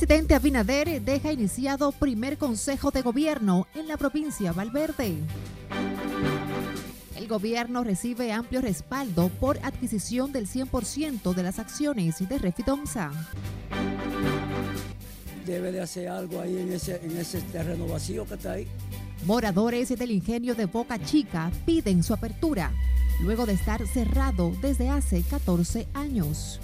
Presidente Abinader deja iniciado primer consejo de gobierno en la provincia Valverde. El gobierno recibe amplio respaldo por adquisición del 100% de las acciones de Refidomsa. Debe de hacer algo ahí en ese, en ese terreno vacío que está ahí. Moradores del ingenio de Boca Chica piden su apertura, luego de estar cerrado desde hace 14 años.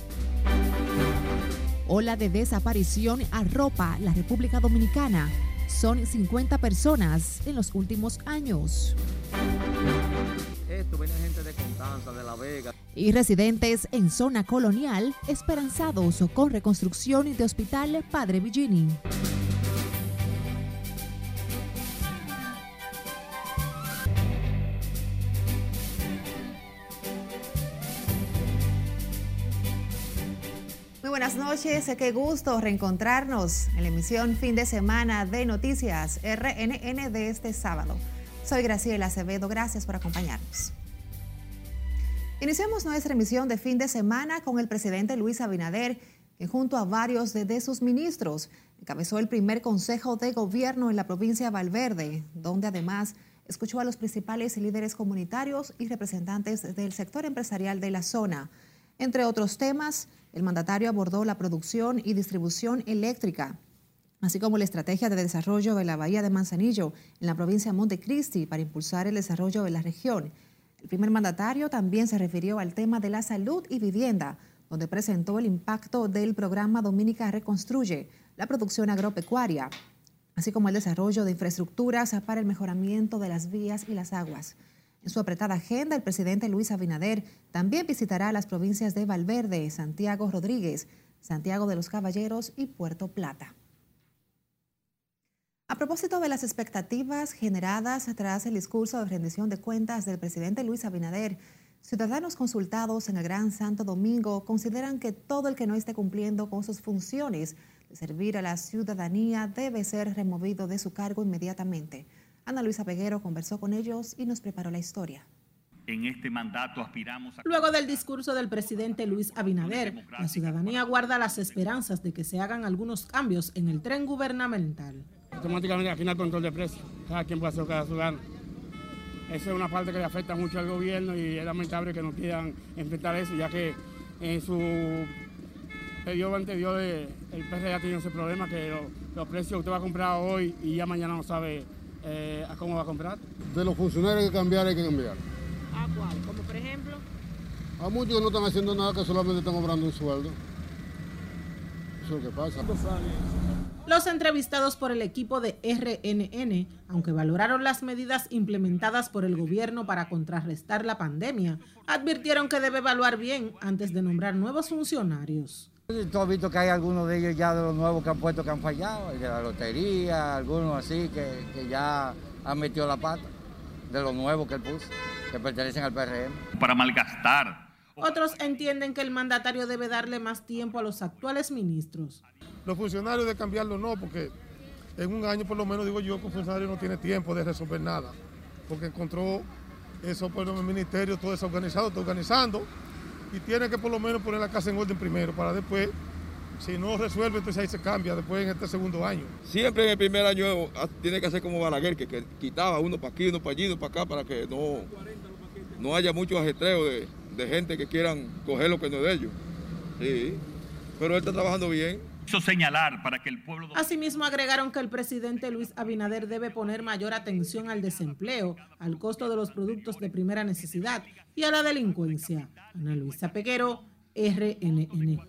Ola de desaparición arropa la República Dominicana. Son 50 personas en los últimos años. Esto viene gente de Constanza, de La Vega. Y residentes en zona colonial esperanzados con reconstrucción de Hospital Padre Villini. Buenas noches, qué gusto reencontrarnos en la emisión fin de semana de Noticias RNN de este sábado. Soy Graciela Acevedo, gracias por acompañarnos. Iniciamos nuestra emisión de fin de semana con el presidente Luis Abinader, que junto a varios de, sus ministros encabezó el primer consejo de gobierno en la provincia de Valverde, donde además escuchó a los principales líderes comunitarios y representantes del sector empresarial de la zona. Entre otros temas, el mandatario abordó la producción y distribución eléctrica, así como la estrategia de desarrollo de la Bahía de Manzanillo en la provincia de Montecristi para impulsar el desarrollo de la región. El primer mandatario también se refirió al tema de la salud y vivienda, donde presentó el impacto del programa Dominica Reconstruye, la producción agropecuaria, así como el desarrollo de infraestructuras para el mejoramiento de las vías y las aguas. En su apretada agenda, el presidente Luis Abinader también visitará las provincias de Valverde, Santiago Rodríguez, Santiago de los Caballeros y Puerto Plata. A propósito de las expectativas generadas tras el discurso de rendición de cuentas del presidente Luis Abinader, ciudadanos consultados en el Gran Santo Domingo consideran que todo el que no esté cumpliendo con sus funciones de servir a la ciudadanía debe ser removido de su cargo inmediatamente. Ana Luisa Peguero conversó con ellos y nos preparó la historia. En este mandato aspiramos a... Luego del discurso del presidente Luis Abinader, la ciudadanía guarda las esperanzas de que se hagan algunos cambios en el tren gubernamental. Automáticamente al final control de precios, cada quien puede hacer cada ciudadano. Eso es una parte que le afecta mucho al gobierno y es lamentable que no quieran enfrentar eso, ya que en su periodo anterior el PR ya tiene ese problema que los precios usted va a comprar hoy y ya mañana no sabe eh, ¿a cómo va a comprar? De los funcionarios que cambiar hay que cambiar. ¿A cuál? Como por ejemplo. A muchos que no están haciendo nada, que solamente están cobrando un sueldo. Eso es lo que pasa. Los entrevistados por el equipo de RNN, aunque valoraron las medidas implementadas por el gobierno para contrarrestar la pandemia, advirtieron que debe evaluar bien antes de nombrar nuevos funcionarios. Tú has visto que hay algunos de ellos ya de los nuevos que han puesto que han fallado, de la lotería, algunos así que, ya han metido la pata, de los nuevos que él puso, que pertenecen al PRM. Para malgastar. Otros entienden que el mandatario debe darle más tiempo a los actuales ministros. Los funcionarios de cambiarlo no, porque en un año por lo menos digo yo que un funcionario no tiene tiempo de resolver nada, porque encontró eso por el ministerio todo desorganizado, todo organizando y tiene que por lo menos poner la casa en orden primero para después, si no resuelve, entonces ahí se cambia después en este segundo año. Siempre en el primer año ah, tiene que hacer como Balaguer, que, quitaba uno para aquí, uno para allí, uno para acá, para que no, no haya mucho ajetreo de, de gente que quieran coger lo que no es de ellos. Sí, pero él está trabajando bien señalar para que el pueblo... Asimismo agregaron que el presidente Luis Abinader debe poner mayor atención al desempleo, al costo de los productos de primera necesidad y a la delincuencia. Ana Luisa Peguero, RNN.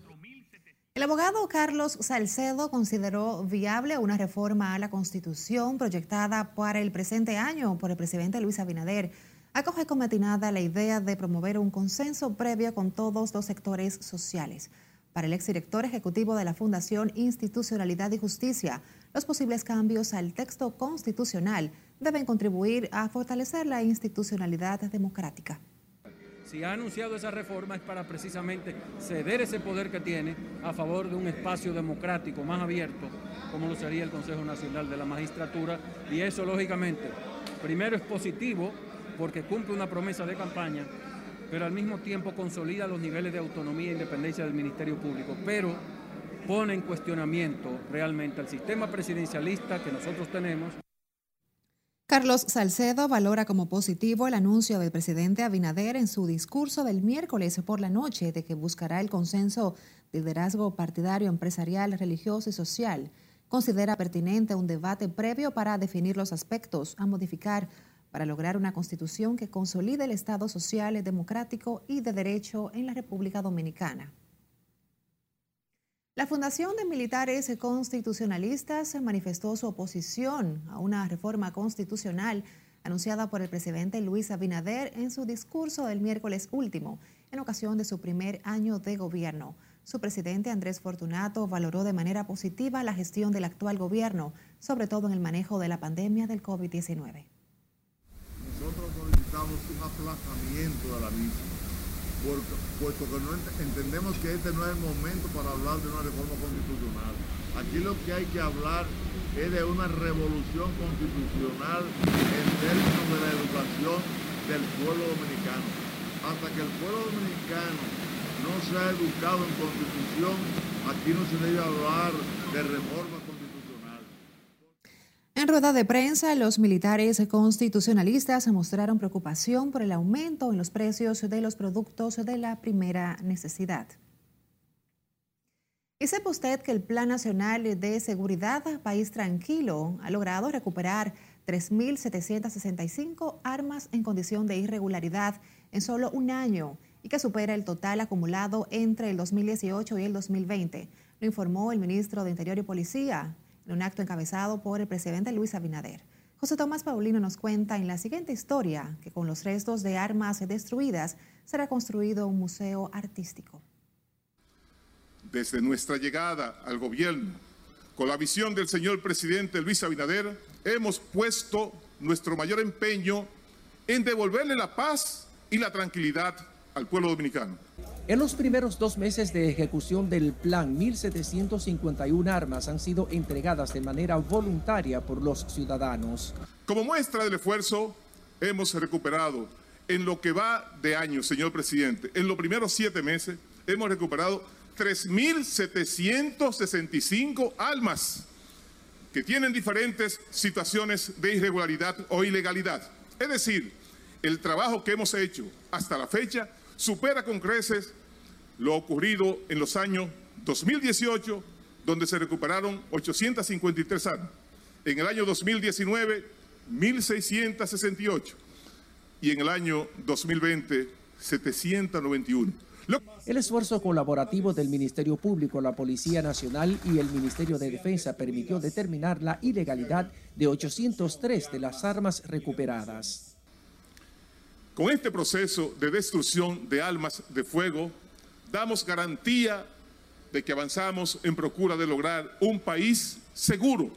El abogado Carlos Salcedo consideró viable una reforma a la Constitución proyectada para el presente año por el presidente Luis Abinader. Acoge con matinada la idea de promover un consenso previo con todos los sectores sociales. Para el exdirector ejecutivo de la Fundación Institucionalidad y Justicia, los posibles cambios al texto constitucional deben contribuir a fortalecer la institucionalidad democrática. Si ha anunciado esa reforma es para precisamente ceder ese poder que tiene a favor de un espacio democrático más abierto, como lo sería el Consejo Nacional de la Magistratura, y eso lógicamente, primero es positivo porque cumple una promesa de campaña pero al mismo tiempo consolida los niveles de autonomía e independencia del Ministerio Público. Pero pone en cuestionamiento realmente el sistema presidencialista que nosotros tenemos. Carlos Salcedo valora como positivo el anuncio del presidente Abinader en su discurso del miércoles por la noche de que buscará el consenso de liderazgo partidario, empresarial, religioso y social. Considera pertinente un debate previo para definir los aspectos a modificar para lograr una constitución que consolide el Estado social, democrático y de derecho en la República Dominicana. La Fundación de Militares Constitucionalistas manifestó su oposición a una reforma constitucional anunciada por el presidente Luis Abinader en su discurso del miércoles último, en ocasión de su primer año de gobierno. Su presidente Andrés Fortunato valoró de manera positiva la gestión del actual gobierno, sobre todo en el manejo de la pandemia del COVID-19. Un aplazamiento de la misma puesto que entendemos que este no es el momento para hablar de una reforma constitucional. Aquí lo que hay que hablar es de una revolución constitucional en términos de la educación del pueblo dominicano. Hasta que el pueblo dominicano no sea educado en constitución, aquí no se debe hablar de reforma constitucional. En rueda de prensa, los militares constitucionalistas mostraron preocupación por el aumento en los precios de los productos de la primera necesidad. ¿Y sepa usted que el Plan Nacional de Seguridad País Tranquilo ha logrado recuperar 3.765 armas en condición de irregularidad en solo un año y que supera el total acumulado entre el 2018 y el 2020? Lo informó el ministro de Interior y Policía, en un acto encabezado por el presidente Luis Abinader. José Tomás Paulino nos cuenta en la siguiente historia que con los restos de armas destruidas será construido un museo artístico. Desde nuestra llegada al gobierno, con la visión del señor presidente Luis Abinader, hemos puesto nuestro mayor empeño en devolverle la paz y la tranquilidad al pueblo dominicano. En los primeros dos meses de ejecución del plan, 1.751 armas han sido entregadas de manera voluntaria por los ciudadanos. Como muestra del esfuerzo, hemos recuperado en lo que va de año, señor presidente, en los primeros siete meses, hemos recuperado 3.765 armas que tienen diferentes situaciones de irregularidad o ilegalidad. Es decir, el trabajo que hemos hecho hasta la fecha supera con creces lo ocurrido en los años 2018, donde se recuperaron 853 armas. En el año 2019, 1.668. Y en el año 2020, 791. El esfuerzo colaborativo del Ministerio Público, la Policía Nacional y el Ministerio de Defensa permitió determinar la ilegalidad de 803 de las armas recuperadas. Con este proceso de destrucción de armas de fuego, damos garantía de que avanzamos en procura de lograr un país seguro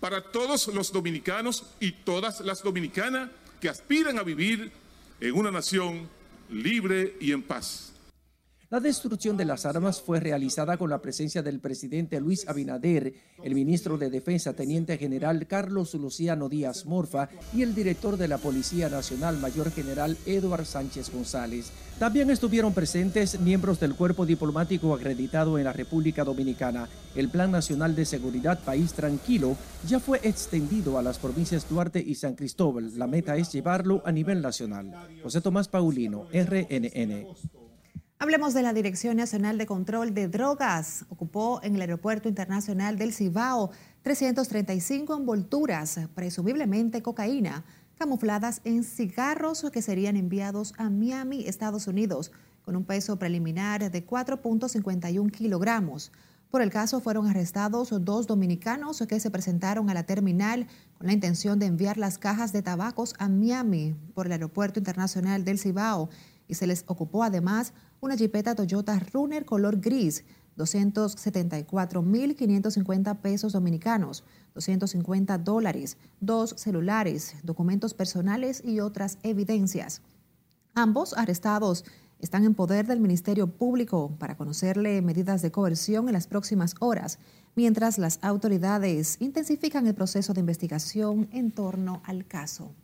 para todos los dominicanos y todas las dominicanas que aspiran a vivir en una nación libre y en paz. La destrucción de las armas fue realizada con la presencia del presidente Luis Abinader, el ministro de Defensa, teniente general Carlos Luciano Díaz Morfa y el director de la Policía Nacional, mayor general Eduard Sánchez González. También estuvieron presentes miembros del cuerpo diplomático acreditado en la República Dominicana. El Plan Nacional de Seguridad País Tranquilo ya fue extendido a las provincias Duarte y San Cristóbal. La meta es llevarlo a nivel nacional. José Tomás Paulino, RNN. Hablemos de la Dirección Nacional de Control de Drogas. Ocupó en el Aeropuerto Internacional del Cibao 335 envolturas, presumiblemente cocaína, camufladas en cigarros que serían enviados a Miami, Estados Unidos, con un peso preliminar de 4.51 kilogramos. Por el caso fueron arrestados dos dominicanos que se presentaron a la terminal con la intención de enviar las cajas de tabacos a Miami por el Aeropuerto Internacional del Cibao y se les ocupó además una jipeta Toyota Runner color gris, 274.550 pesos dominicanos, 250 dólares, dos celulares, documentos personales y otras evidencias. Ambos arrestados están en poder del Ministerio Público para conocerle medidas de coerción en las próximas horas, mientras las autoridades intensifican el proceso de investigación en torno al caso.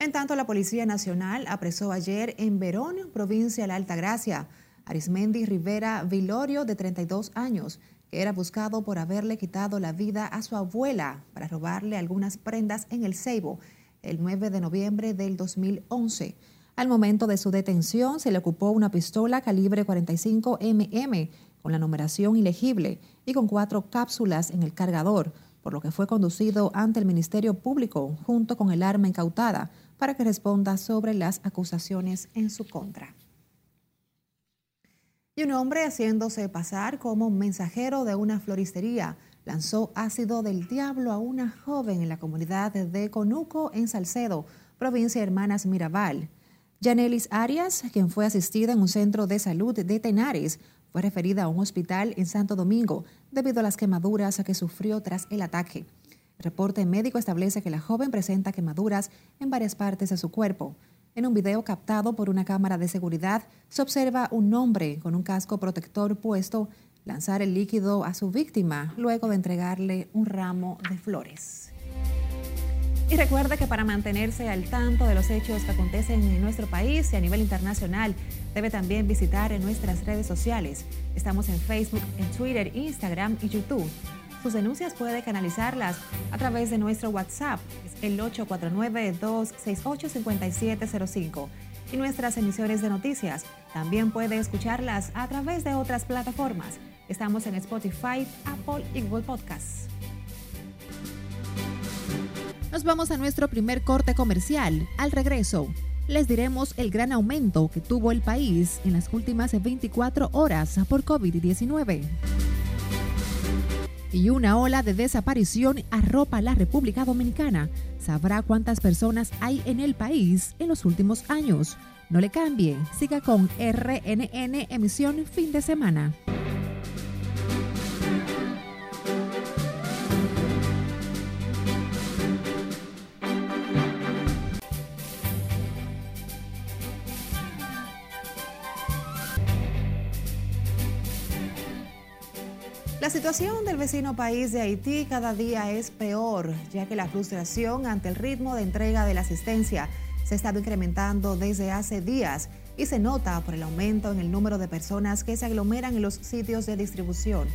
En tanto, la Policía Nacional apresó ayer en Verón, provincia de la Altagracia, Arismendi Rivera Vilorio, de 32 años, que era buscado por haberle quitado la vida a su abuela para robarle algunas prendas en el Ceibo el 9 de noviembre del 2011. Al momento de su detención se le ocupó una pistola calibre 45 mm con la numeración ilegible y con cuatro cápsulas en el cargador, por lo que fue conducido ante el Ministerio Público junto con el arma incautada para que responda sobre las acusaciones en su contra. Y un hombre haciéndose pasar como mensajero de una floristería lanzó ácido del diablo a una joven en la comunidad de Conuco, en Salcedo, provincia de Hermanas Mirabal. Janelis Arias, quien fue asistida en un centro de salud de Tenares, fue referida a un hospital en Santo Domingo debido a las quemaduras que sufrió tras el ataque. Reporte médico establece que la joven presenta quemaduras en varias partes de su cuerpo. En un video captado por una cámara de seguridad se observa un hombre con un casco protector puesto lanzar el líquido a su víctima luego de entregarle un ramo de flores. Y recuerda que para mantenerse al tanto de los hechos que acontecen en nuestro país y a nivel internacional, debe también visitar nuestras redes sociales. Estamos en Facebook, en Twitter, Instagram y YouTube. Sus denuncias puede canalizarlas a través de nuestro WhatsApp, el 849-268-5705. Y nuestras emisiones de noticias también puede escucharlas a través de otras plataformas. Estamos en Spotify, Apple y Google Podcasts. Nos vamos a nuestro primer corte comercial. Al regreso, les diremos el gran aumento que tuvo el país en las últimas 24 horas por COVID-19. Y una ola de desaparición arropa la República Dominicana. Sabrá cuántas personas hay en el país en los últimos años. No le cambie, siga con RNN emisión fin de semana. La situación del vecino país de Haití cada día es peor, ya que la frustración ante el ritmo de entrega de la asistencia se ha estado incrementando desde hace días y se nota por el aumento en el número de personas que se aglomeran en los sitios de distribución.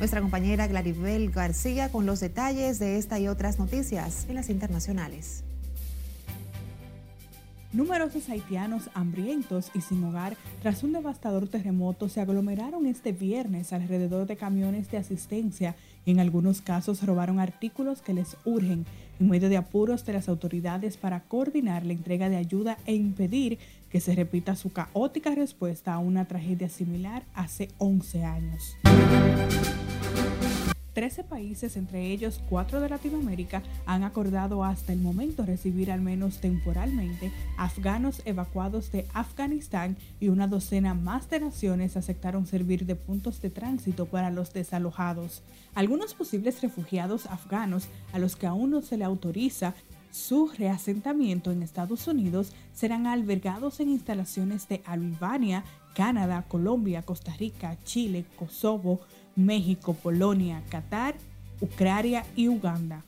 Nuestra compañera Claribel García con los detalles de esta y otras noticias en las internacionales. Numerosos haitianos hambrientos y sin hogar tras un devastador terremoto se aglomeraron este viernes alrededor de camiones de asistencia y en algunos casos robaron artículos que les urgen en medio de apuros de las autoridades para coordinar la entrega de ayuda e impedir que se repita su caótica respuesta a una tragedia similar hace 11 años. 13 países, entre ellos cuatro de Latinoamérica, han acordado hasta el momento recibir al menos temporalmente afganos evacuados de Afganistán y una docena más de naciones aceptaron servir de puntos de tránsito para los desalojados. Algunos posibles refugiados afganos a los que aún no se le autoriza su reasentamiento en Estados Unidos serán albergados en instalaciones de Albania, Canadá, Colombia, Costa Rica, Chile, Kosovo, México, Polonia, Qatar, Ucrania y Uganda.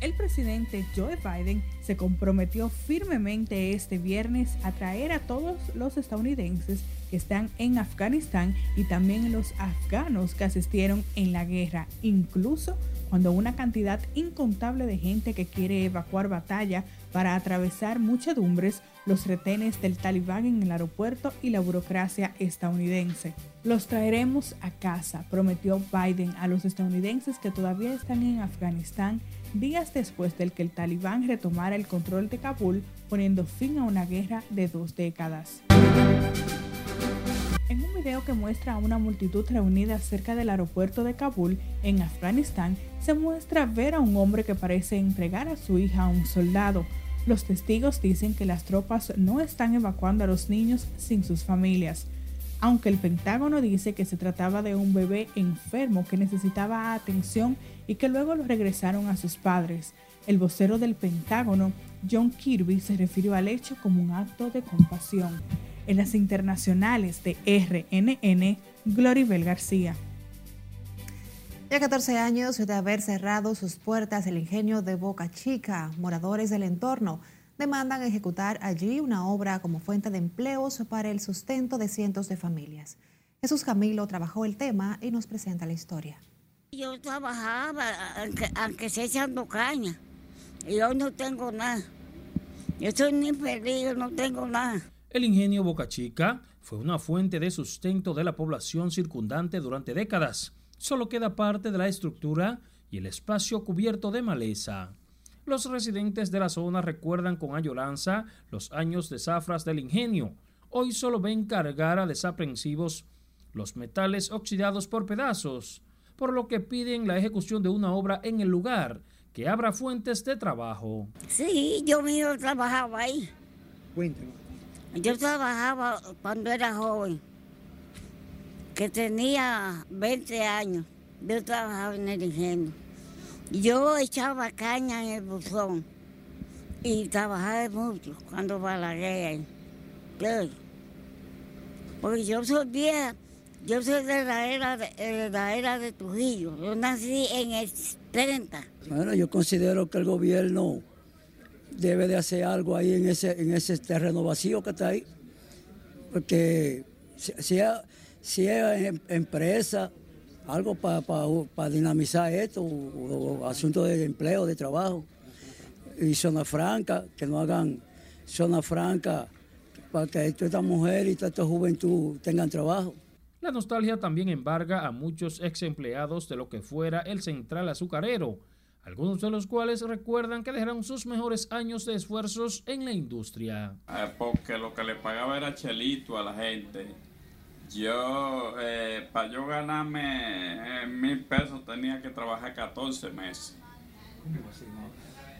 El presidente Joe Biden se comprometió firmemente este viernes a traer a todos los estadounidenses que están en Afganistán y también los afganos que asistieron en la guerra, incluso cuando una cantidad incontable de gente que quiere evacuar batalla para atravesar muchedumbres, los retenes del talibán en el aeropuerto y la burocracia estadounidense. Los traeremos a casa, prometió Biden a los estadounidenses que todavía están en Afganistán días después del que el talibán retomara el control de Kabul, poniendo fin a una guerra de dos décadas. En un video que muestra a una multitud reunida cerca del aeropuerto de Kabul, en Afganistán, se muestra ver a un hombre que parece entregar a su hija a un soldado. Los testigos dicen que las tropas no están evacuando a los niños sin sus familias, aunque el Pentágono dice que se trataba de un bebé enfermo que necesitaba atención y que luego lo regresaron a sus padres. El vocero del Pentágono, John Kirby, se refirió al hecho como un acto de compasión. En las internacionales de RNN, Gloribel García. Ya 14 años de haber cerrado sus puertas el ingenio de Boca Chica, moradores del entorno demandan ejecutar allí una obra como fuente de empleos para el sustento de cientos de familias. Jesús Camilo trabajó el tema y nos presenta la historia. Yo trabajaba, aunque, aunque sea echando caña, y yo no tengo nada. Yo soy ni feliz, no tengo nada. El ingenio Boca Chica fue una fuente de sustento de la población circundante durante décadas. Solo queda parte de la estructura y el espacio cubierto de maleza. Los residentes de la zona recuerdan con añoranza los años de zafras del ingenio. Hoy solo ven cargar a desaprensivos los metales oxidados por pedazos, por lo que piden la ejecución de una obra en el lugar que abra fuentes de trabajo. Sí, yo mismo trabajaba ahí. Cuéntame. Yo trabajaba cuando era joven, que tenía 20 años. Yo trabajaba en el ingenio. Yo echaba caña en el buzón y trabajaba mucho cuando balagué ahí. Porque yo soy vieja, yo soy de la era de, de la era de Trujillo. Yo nací en el 30. Bueno, yo considero que el gobierno debe de hacer algo ahí en ese, en ese terreno vacío que está ahí. Porque si, es, em- empresa, algo para dinamizar esto, o asuntos de empleo, de trabajo. Y zona franca, que no hagan zona franca para que toda esta mujer y toda esta juventud tengan trabajo. La nostalgia también embarga a muchos ex empleados de lo que fuera el central azucarero, algunos de los cuales recuerdan que dejaron sus mejores años de esfuerzos en la industria. Eh, porque lo que le pagaba era chelito a la gente. Yo, eh, para yo ganarme eh, mil pesos tenía que trabajar 14 meses.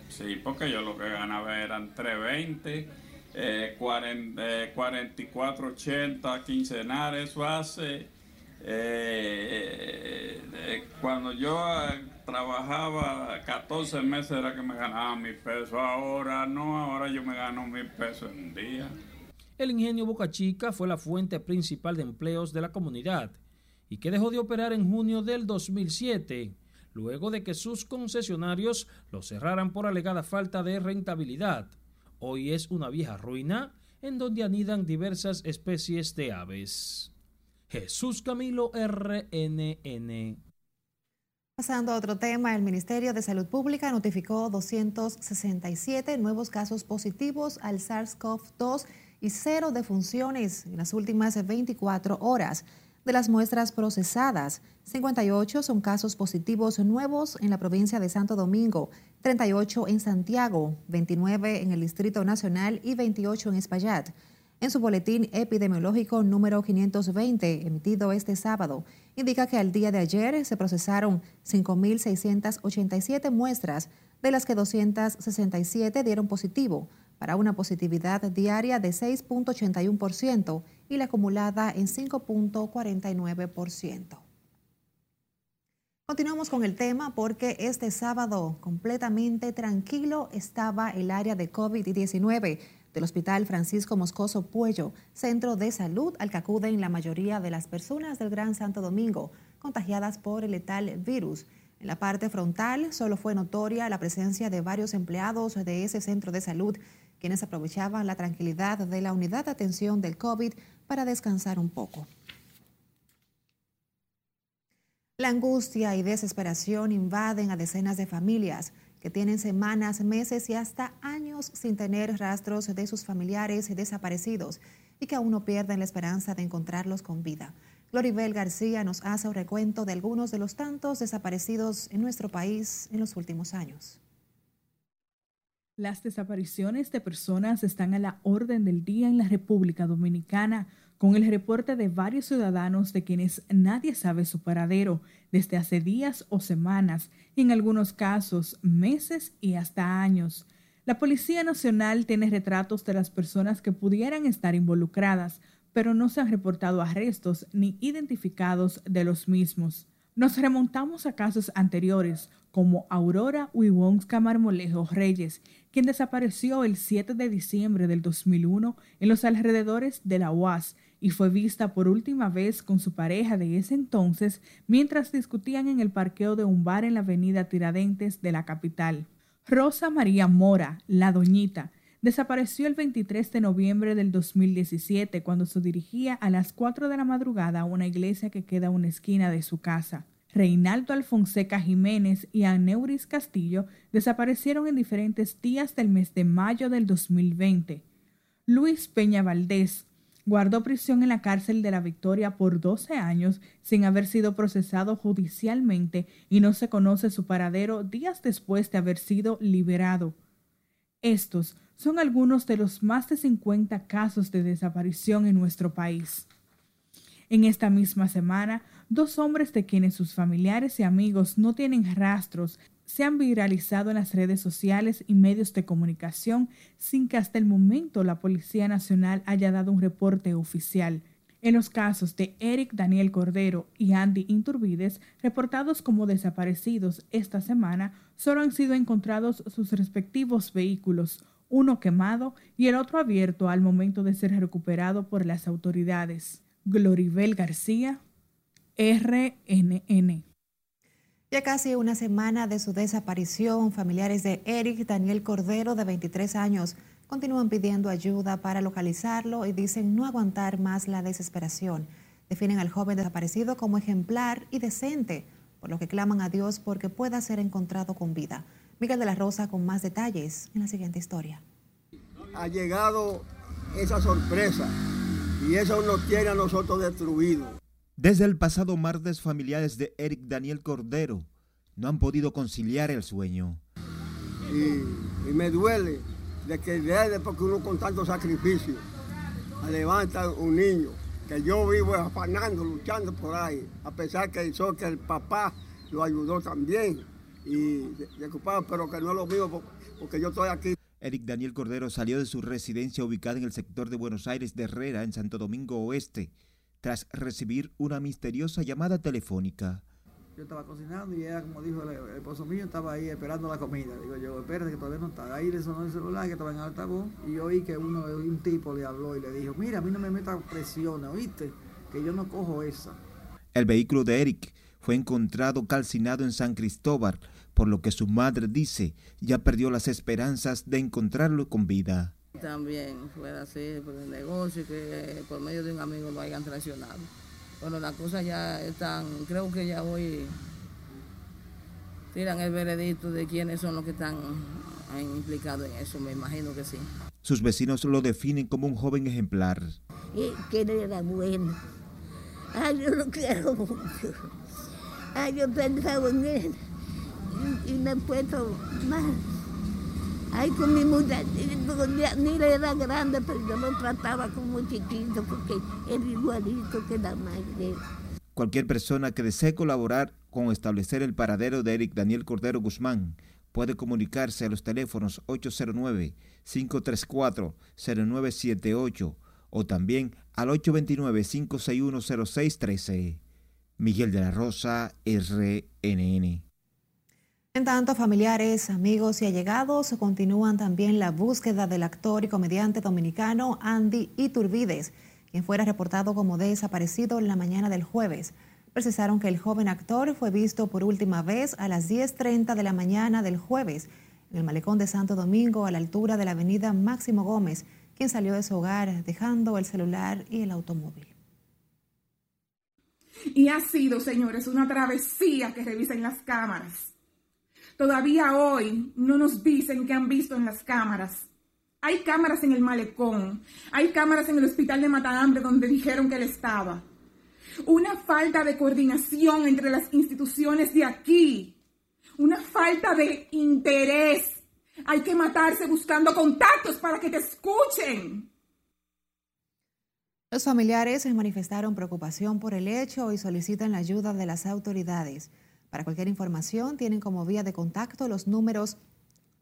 Sí, porque yo lo que ganaba eran 320, eh, 40, eh, 44, 80 quincenales, eso hace. Eh, eh, cuando yo eh, trabajaba 14 meses era que me ganaba mil pesos, ahora no, ahora yo me gano mil pesos en un día. El ingenio Boca Chica fue la fuente principal de empleos de la comunidad y que dejó de operar en junio del 2007, luego de que sus concesionarios lo cerraran por alegada falta de rentabilidad. Hoy es una vieja ruina en donde anidan diversas especies de aves. Jesús Camilo RNN. Pasando a otro tema, el Ministerio de Salud Pública notificó 267 nuevos casos positivos al SARS-CoV-2 y cero defunciones en las últimas 24 horas. De las muestras procesadas, 58 son casos positivos nuevos en la provincia de Santo Domingo, 38 en Santiago, 29 en el Distrito Nacional y 28 en Espaillat. En su boletín epidemiológico número 520, emitido este sábado, indica que al día de ayer se procesaron 5.687 muestras, de las que 267 dieron positivo, para una positividad diaria de 6.81% y la acumulada en 5.49%. Continuamos con el tema porque este sábado completamente tranquilo estaba el área de COVID-19 del Hospital Francisco Moscoso Puello, centro de salud al que acuden la mayoría de las personas del Gran Santo Domingo contagiadas por el letal virus. En la parte frontal solo fue notoria la presencia de varios empleados de ese centro de salud, quienes aprovechaban la tranquilidad de la unidad de atención del COVID para descansar un poco. La angustia y desesperación invaden a decenas de familias que tienen semanas, meses y hasta años sin tener rastros de sus familiares desaparecidos y que aún no pierden la esperanza de encontrarlos con vida. Gloribel García nos hace un recuento de algunos de los tantos desaparecidos en nuestro país en los últimos años. Las desapariciones de personas están a la orden del día en la República Dominicana, con el reporte de varios ciudadanos de quienes nadie sabe su paradero desde hace días o semanas, y en algunos casos meses y hasta años. La Policía Nacional tiene retratos de las personas que pudieran estar involucradas, pero no se han reportado arrestos ni identificados de los mismos. Nos remontamos a casos anteriores, como Aurora Wiwonska Marmolejo Reyes, quien desapareció el 7 de diciembre del 2001 en los alrededores de la UAS y fue vista por última vez con su pareja de ese entonces mientras discutían en el parqueo de un bar en la avenida Tiradentes de la capital. Rosa María Mora, la doñita, desapareció el 23 de noviembre del 2017 cuando se dirigía a las 4 de la madrugada a una iglesia que queda a una esquina de su casa. Reinaldo Alfonseca Jiménez y Aneuris Castillo desaparecieron en diferentes días del mes de mayo del 2020. Luis Peña Valdés guardó prisión en la cárcel de la Victoria por 12 años sin haber sido procesado judicialmente y no se conoce su paradero días después de haber sido liberado. Estos son algunos de los más de 50 casos de desaparición en nuestro país. En esta misma semana, dos hombres de quienes sus familiares y amigos no tienen rastros se han viralizado en las redes sociales y medios de comunicación sin que hasta el momento la Policía Nacional haya dado un reporte oficial. En los casos de Eric Daniel Cordero y Andy Inturbides, reportados como desaparecidos esta semana, solo han sido encontrados sus respectivos vehículos, uno quemado y el otro abierto al momento de ser recuperado por las autoridades. Gloribel García, RNN. Ya casi una semana de su desaparición, familiares de Eric Daniel Cordero, de 23 años, continúan pidiendo ayuda para localizarlo y dicen no aguantar más la desesperación. Definen al joven desaparecido como ejemplar y decente, por lo que claman a Dios porque pueda ser encontrado con vida. Miguel de la Rosa con más detalles en la siguiente historia. Ha llegado esa sorpresa y eso nos tiene a nosotros destruidos. Desde el pasado martes, familiares de Eric Daniel Cordero no han podido conciliar el sueño. Y, me duele de que desde porque uno con tanto sacrificio levanta un niño, que yo vivo afanando, luchando por ahí, a pesar que hizo que el papá lo ayudó también y ocupado, pero que no es lo mismo porque yo estoy aquí. Eric Daniel Cordero salió de su residencia ubicada en el sector de Buenos Aires de Herrera, en Santo Domingo Oeste tras recibir una misteriosa llamada telefónica. Yo estaba cocinando y ella, como dijo el, esposo mío, estaba ahí esperando la comida. Digo yo, espérate que todavía no está. Ahí le sonó el celular que estaba en altavoz y yo oí que uno, un tipo le habló y le dijo, mira, a mí no me meta presión, ¿oíste? Que yo no cojo esa. El vehículo de Eric fue encontrado calcinado en San Cristóbal, por lo que su madre dice ya perdió las esperanzas de encontrarlo con vida. También fue así por el negocio que por medio de un amigo lo hayan traicionado. Bueno, las cosas ya están, creo que ya hoy tiran el veredicto de quiénes son los que están implicados en eso, me imagino que sí. Sus vecinos lo definen como un joven ejemplar. Y que era bueno. Ay, yo lo quiero mucho. Ay, yo pensaba en él y, y me he puesto mal. Ay, con mi mujer, ni era grande, pero lo trataba como chiquito porque era igualito que la madre. Cualquier persona que desee colaborar con establecer el paradero de Eric Daniel Cordero Guzmán puede comunicarse a los teléfonos 809-534-0978 o también al 829-561-0613. Miguel de la Rosa, RNN. En tanto, familiares, amigos y allegados continúan también la búsqueda del actor y comediante dominicano Andy Iturbides, quien fuera reportado como desaparecido en la mañana del jueves. Precisaron que el joven actor fue visto por última vez a las 10.30 de la mañana del jueves en el malecón de Santo Domingo a la altura de la avenida Máximo Gómez, quien salió de su hogar dejando el celular y el automóvil. Y ha sido, señores, una travesía que revisen las cámaras Todavía hoy no nos dicen que han visto en las cámaras. Hay cámaras en el malecón, hay cámaras en el hospital de Matahambre donde dijeron que él estaba. Una falta de coordinación entre las instituciones de aquí, una falta de interés. Hay que matarse buscando contactos para que te escuchen. Los familiares manifestaron preocupación por el hecho y solicitan la ayuda de las autoridades. Para cualquier información tienen como vía de contacto los números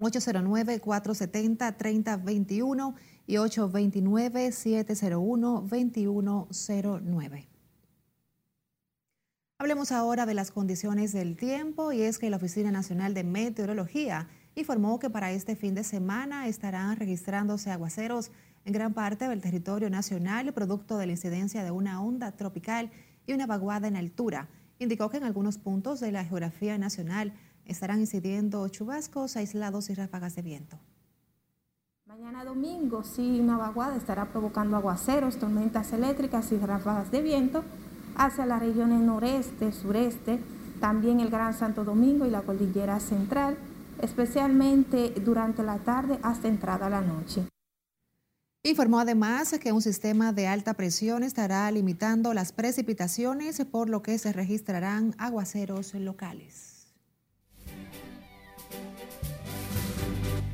809-470-3021 y 829-701-2109. Hablemos ahora de las condiciones del tiempo y es que la Oficina Nacional de Meteorología informó que para este fin de semana estarán registrándose aguaceros en gran parte del territorio nacional producto de la incidencia de una onda tropical y una vaguada en altura indicó que en algunos puntos de la geografía nacional estarán incidiendo chubascos aislados y ráfagas de viento. Mañana domingo sí una vaguada estará provocando aguaceros, tormentas eléctricas y ráfagas de viento hacia las regiones noreste, sureste, también el Gran Santo Domingo y la cordillera central, especialmente durante la tarde hasta entrada la noche. Informó además que un sistema de alta presión estará limitando las precipitaciones, por lo que se registrarán aguaceros locales.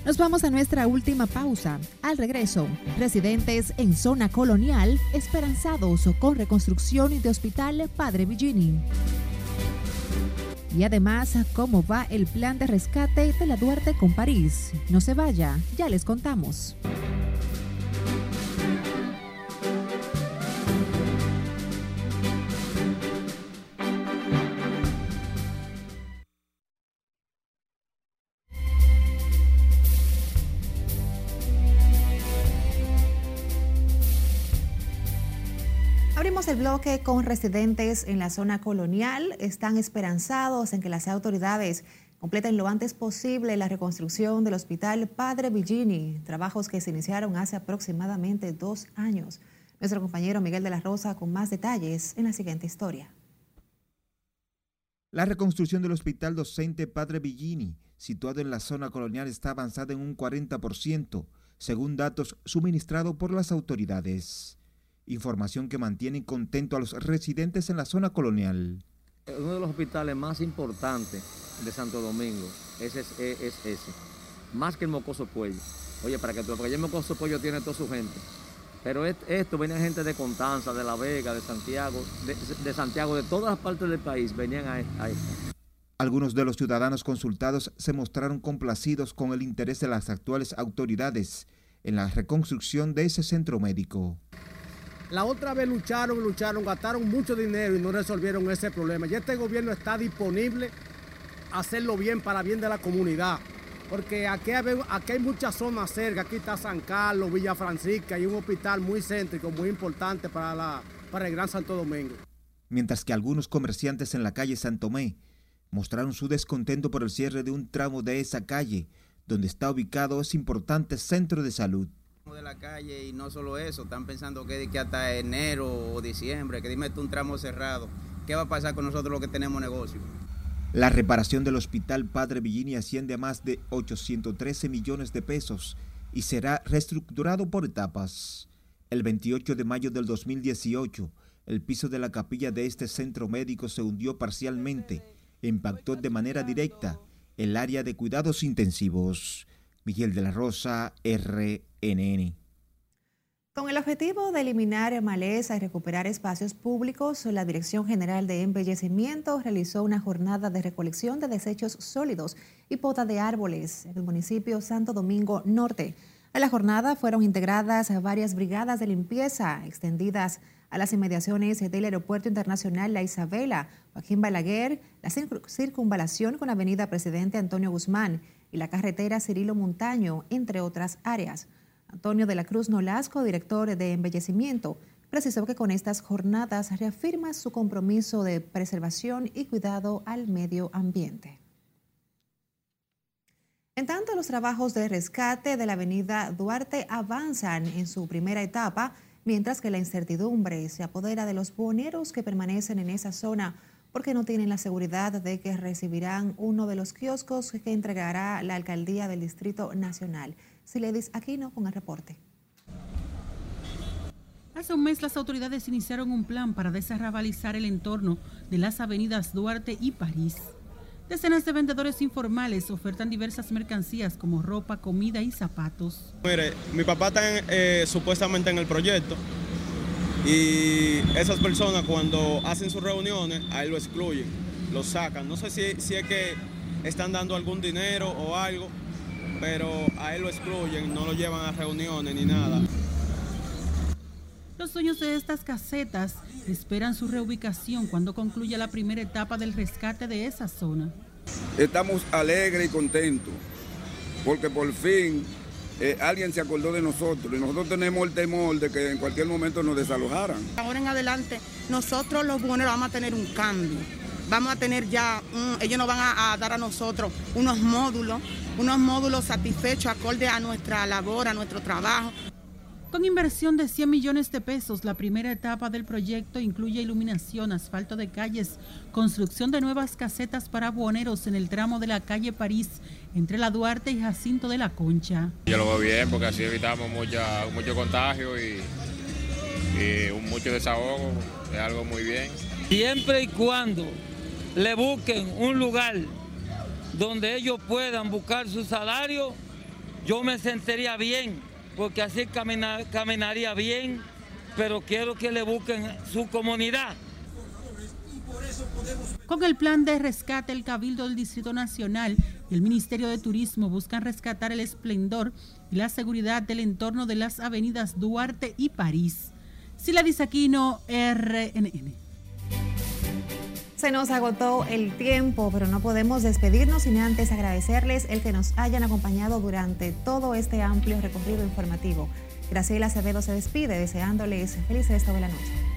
Nos vamos a nuestra última pausa. Al regreso, residentes en zona colonial esperanzados con reconstrucción de Hospital Padre Villini. Y además, cómo va el plan de rescate de la Duarte con París. No se vaya, ya les contamos. Bloque con residentes en la zona colonial. Están esperanzados en que las autoridades completen lo antes posible la reconstrucción del Hospital Padre Villini, trabajos que se iniciaron hace aproximadamente dos años. Nuestro compañero Miguel de la Rosa con más detalles en la siguiente historia. La reconstrucción del Hospital Docente Padre Villini, situado en la zona colonial, está avanzada en un 40%, según datos suministrados por las autoridades información que mantiene contento a los residentes en la zona colonial. Uno de los hospitales más importantes de Santo Domingo es, es, es ese, más que el Mocoso Puello. Oye, para que tú, porque el Mocoso Puello tiene toda su gente. Pero esto venía gente de Constanza, de La Vega, de Santiago, de, de Santiago, de todas las partes del país, venían a, a esta. Algunos de los ciudadanos consultados se mostraron complacidos con el interés de las actuales autoridades en la reconstrucción de ese centro médico. La otra vez lucharon, lucharon, gastaron mucho dinero y no resolvieron ese problema. Y este gobierno está disponible a hacerlo bien para bien de la comunidad. Porque aquí hay, muchas zonas cerca. Aquí está San Carlos, Villa Francisca y un hospital muy céntrico, muy importante para, la, para el Gran Santo Domingo. Mientras que algunos comerciantes en la calle Santomé mostraron su descontento por el cierre de un tramo de esa calle, donde está ubicado ese importante centro de salud de la calle y no solo eso, están pensando que, que hasta enero o diciembre, que dime tú un tramo cerrado, ¿qué va a pasar con nosotros los que tenemos negocio? La reparación del Hospital Padre Villini asciende a más de 813 millones de pesos y será reestructurado por etapas. El 28 de mayo del 2018, el piso de la capilla de este centro médico se hundió parcialmente e impactó de manera directa el área de cuidados intensivos. Miguel de la Rosa, Con el objetivo de eliminar maleza y recuperar espacios públicos, la Dirección General de Embellecimiento realizó una jornada de recolección de desechos sólidos y poda de árboles en el municipio Santo Domingo Norte. A la jornada fueron integradas varias brigadas de limpieza extendidas a las inmediaciones del Aeropuerto Internacional La Isabela, Joaquín Balaguer, la circunvalación con Avenida Presidente Antonio Guzmán y la carretera Cirilo Montaño, entre otras áreas. Antonio de la Cruz Nolasco, director de embellecimiento, precisó que con estas jornadas reafirma su compromiso de preservación y cuidado al medio ambiente. En tanto, los trabajos de rescate de la avenida Duarte avanzan en su primera etapa, mientras que la incertidumbre se apodera de los boneros que permanecen en esa zona porque no tienen la seguridad de que recibirán uno de los kioscos que entregará la alcaldía del Distrito Nacional. Siledis Aquino con el reporte. Hace un mes las autoridades iniciaron un plan para desarrabalizar el entorno de las avenidas Duarte y París. Decenas de vendedores informales ofertan diversas mercancías como ropa, comida y zapatos. Mire, mi papá está eh, supuestamente en el proyecto y esas personas cuando hacen sus reuniones, a él lo excluyen, lo sacan. No sé si, si es que están dando algún dinero o algo, pero a él lo excluyen, no lo llevan a reuniones ni nada. Los dueños de estas casetas esperan su reubicación cuando concluya la primera etapa del rescate de esa zona. Estamos alegres y contentos porque por fin eh, alguien se acordó de nosotros y nosotros tenemos el temor de que en cualquier momento nos desalojaran. Ahora en adelante nosotros los buenos vamos a tener un cambio, vamos a tener ya, ellos nos van a, dar a nosotros unos módulos, unos módulos satisfechos acorde a nuestra labor, a nuestro trabajo. Con inversión de 100 millones de pesos, la primera etapa del proyecto incluye iluminación, asfalto de calles, construcción de nuevas casetas para buhoneros en el tramo de la calle París entre la Duarte y Jacinto de la Concha. Yo lo veo bien porque así evitamos mucha, mucho contagio y, y mucho desahogo, es algo muy bien. Siempre y cuando le busquen un lugar donde ellos puedan buscar su salario, yo me sentiría bien porque así caminaría bien, pero quiero que le busquen su comunidad. Con el plan de rescate, el Cabildo del Distrito Nacional y el Ministerio de Turismo buscan rescatar el esplendor y la seguridad del entorno de las avenidas Duarte y París. Sila Aquino, RNN. Se nos agotó el tiempo, pero no podemos despedirnos sin antes agradecerles el que nos hayan acompañado durante todo este amplio recorrido informativo. Graciela Acevedo se despide deseándoles feliz resto de la noche.